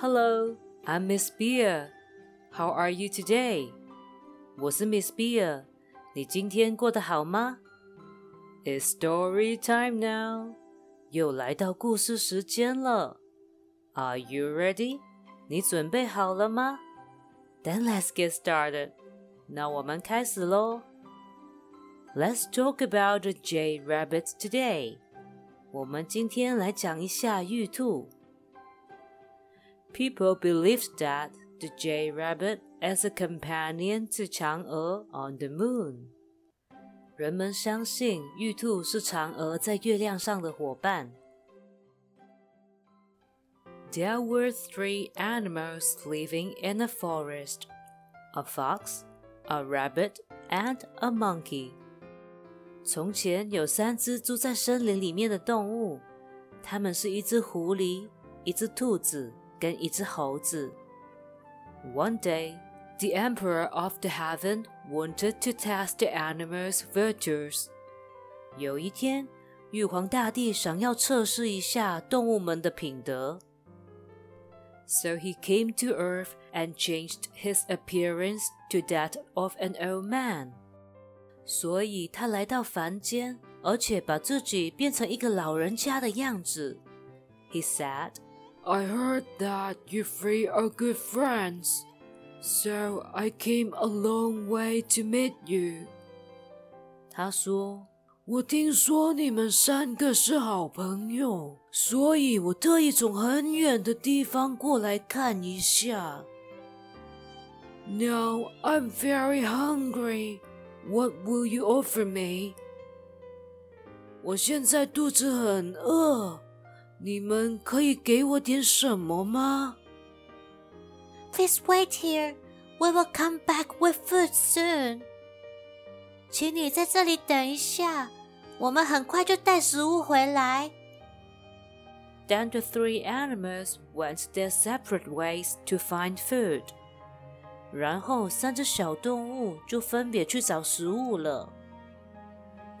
Hello, I'm Miss Beer. How are you today? 我是 Miss Beer. 你今天过得好吗？It's story time now. 又来到故事时间了。Are you ready? 你准备好了吗？Then let's get started. 那我们开始喽。Let's talk about the J rabbit today. 我们今天来讲一下玉兔。 People believed that the Jade Rabbit as a companion to Chang'e on the moon. 人们相信玉兔是嫦娥在月亮上的伙伴。There were three animals living in a forest: a fox, a rabbit, and a monkey. 从前有三只住在森林里面的动物，它们是一只狐狸、一只兔子跟一只猴子。One day, the Emperor of the Heaven wanted to test the animals' virtues. 有一天，玉皇大帝想要测试一下动物们的品德。So he came to Earth and changed his appearance to that of an old man. 所以他来到凡间，而且把自己变成一个老人家的样子。He said. I heard that you three are good friends, so I came a long way to meet you. 他说：“我听说你们三个是好朋友，所以我特意从很远的地方过来看一下。Now I'm very hungry. What will you offer me? 我现在肚子很饿。” 你们可以给我点什么吗？Please wait here. We will come back with food soon. 请你在这里等一下，我们很快就带食物回来。Then the three animals went their separate ways to find food. 然后三只小动物就分别去找食物了。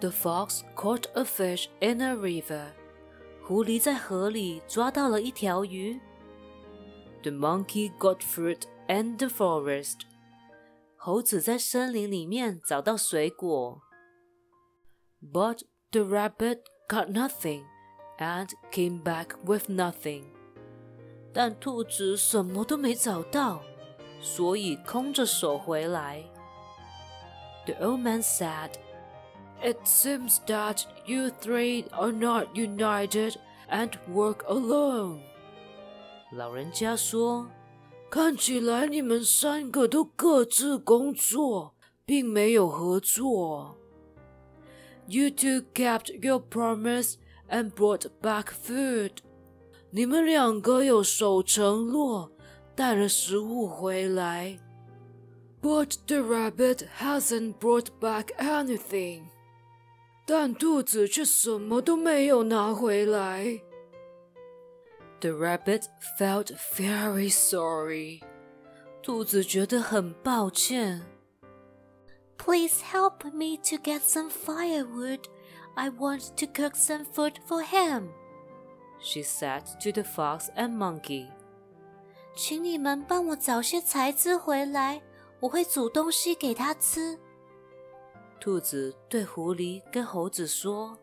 The fox caught a fish in a river. 狐狸在河里抓到了一条鱼。The monkey got fruit in the forest。猴子在森林里面找到水果。But the rabbit got nothing and came back with nothing。但兔子什么都没找到，所以空着手回来。The old man said. It seems that you three are not united and work alone. 老人家说：“看起来你们三个都各自工作，并没有合作。” You two kept your promise and brought back food. 你们两个有守承诺，带了食物回来。But the rabbit hasn't brought back anything. 但兔子却什么都没有拿回来。The rabbit felt very sorry. 兔子觉得很抱歉。Please help me to get some firewood. I want to cook some food for him. She said to the fox and monkey. 请你们帮我找些材质回来，我会煮东西给他吃。 兔子对狐狸跟猴子说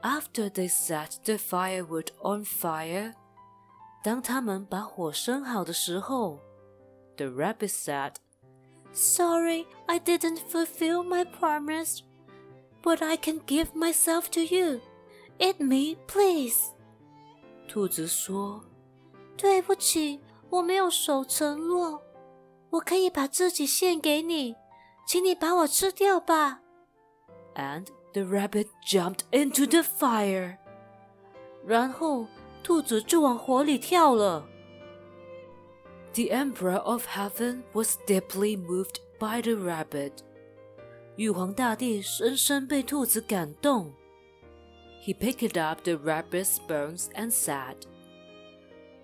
：“After they set the firewood on fire，当他们把火生好的时候，the rabbit said, Sorry, I didn't fulfill my promise, but I can give myself to you. Eat me, please.” 兔子说：“对不起，我没有守承诺，我可以把自己献给你。”请你把我吃掉吧。And the rabbit jumped into the fire. 然后兔子就往火里跳了。The Emperor of Heaven was deeply moved by the rabbit. 玉皇大帝深深被兔子感动。He picked up the rabbit's bones and said.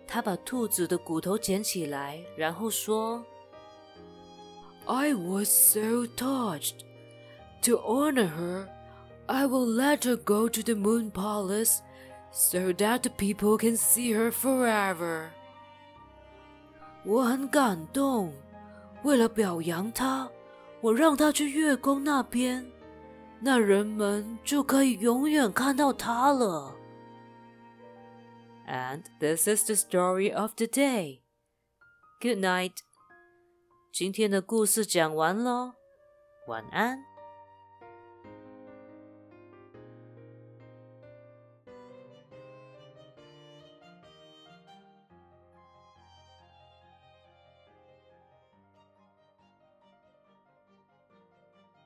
他把兔子的骨头捡起来，然后说。 I was so touched. To honor her, I will let her go to the Moon Palace so that the people can see her forever. 我很感动。为了表扬他，我让他去月宫那边，那人们就可以永远看到他了。And this is the story of the day. Good night. 今天的故事讲完喽，晚安。